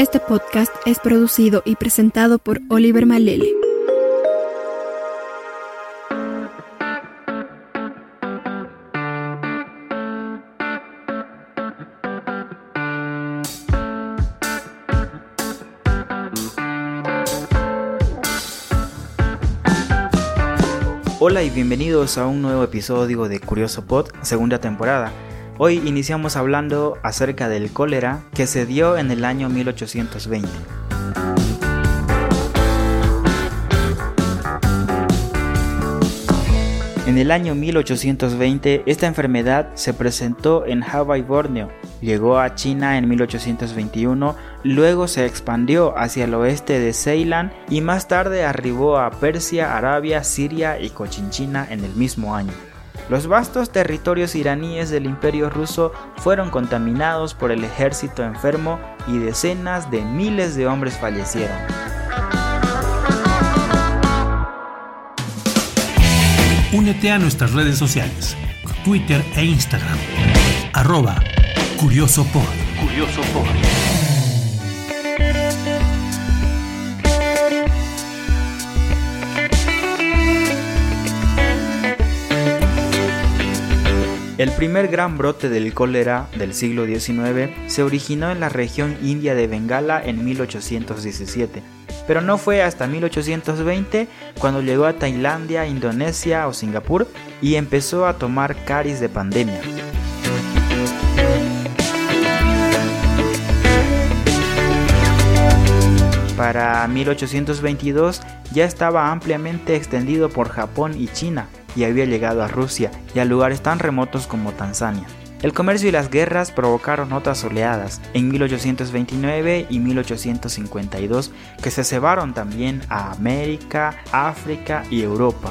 Este podcast es producido y presentado por Oliver Malele. Hola y bienvenidos a un nuevo episodio de Curioso Pod, segunda temporada. Hoy iniciamos hablando acerca del cólera que se dio en el año 1820. En el año 1820 esta enfermedad se presentó en y Borneo, llegó a China en 1821, luego se expandió hacia el oeste de Ceilán y más tarde arribó a Persia, Arabia, Siria y Cochinchina en el mismo año. Los vastos territorios iraníes del imperio ruso fueron contaminados por el ejército enfermo y decenas de miles de hombres fallecieron. Únete a nuestras redes sociales, Twitter e Instagram. Arroba CuriosoPod. El primer gran brote del cólera del siglo XIX se originó en la región india de Bengala en 1817, pero no fue hasta 1820 cuando llegó a Tailandia, Indonesia o Singapur y empezó a tomar caris de pandemia. Para 1822 ya estaba ampliamente extendido por Japón y China, y había llegado a Rusia y a lugares tan remotos como Tanzania. El comercio y las guerras provocaron otras oleadas en 1829 y 1852 que se cebaron también a América, África y Europa.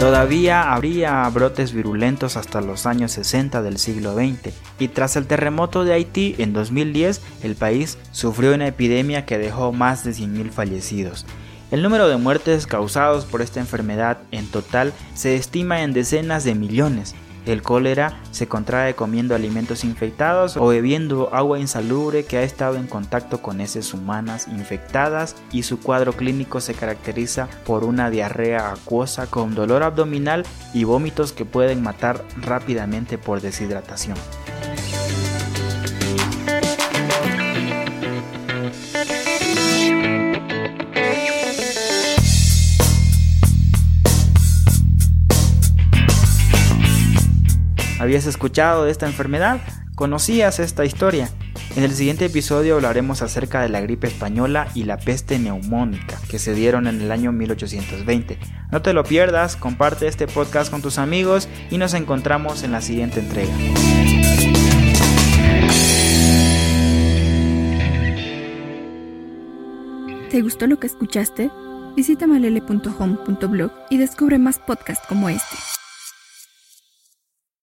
Todavía habría brotes virulentos hasta los años 60 del siglo XX y tras el terremoto de Haití en 2010 el país sufrió una epidemia que dejó más de 100.000 fallecidos el número de muertes causados por esta enfermedad en total se estima en decenas de millones. El cólera se contrae comiendo alimentos infectados o bebiendo agua insalubre que ha estado en contacto con heces humanas infectadas y su cuadro clínico se caracteriza por una diarrea acuosa con dolor abdominal y vómitos que pueden matar rápidamente por deshidratación. ¿Habías escuchado de esta enfermedad? ¿Conocías esta historia? En el siguiente episodio hablaremos acerca de la gripe española y la peste neumónica que se dieron en el año 1820. No te lo pierdas, comparte este podcast con tus amigos y nos encontramos en la siguiente entrega. ¿Te gustó lo que escuchaste? Visita malele.home.blog y descubre más podcasts como este.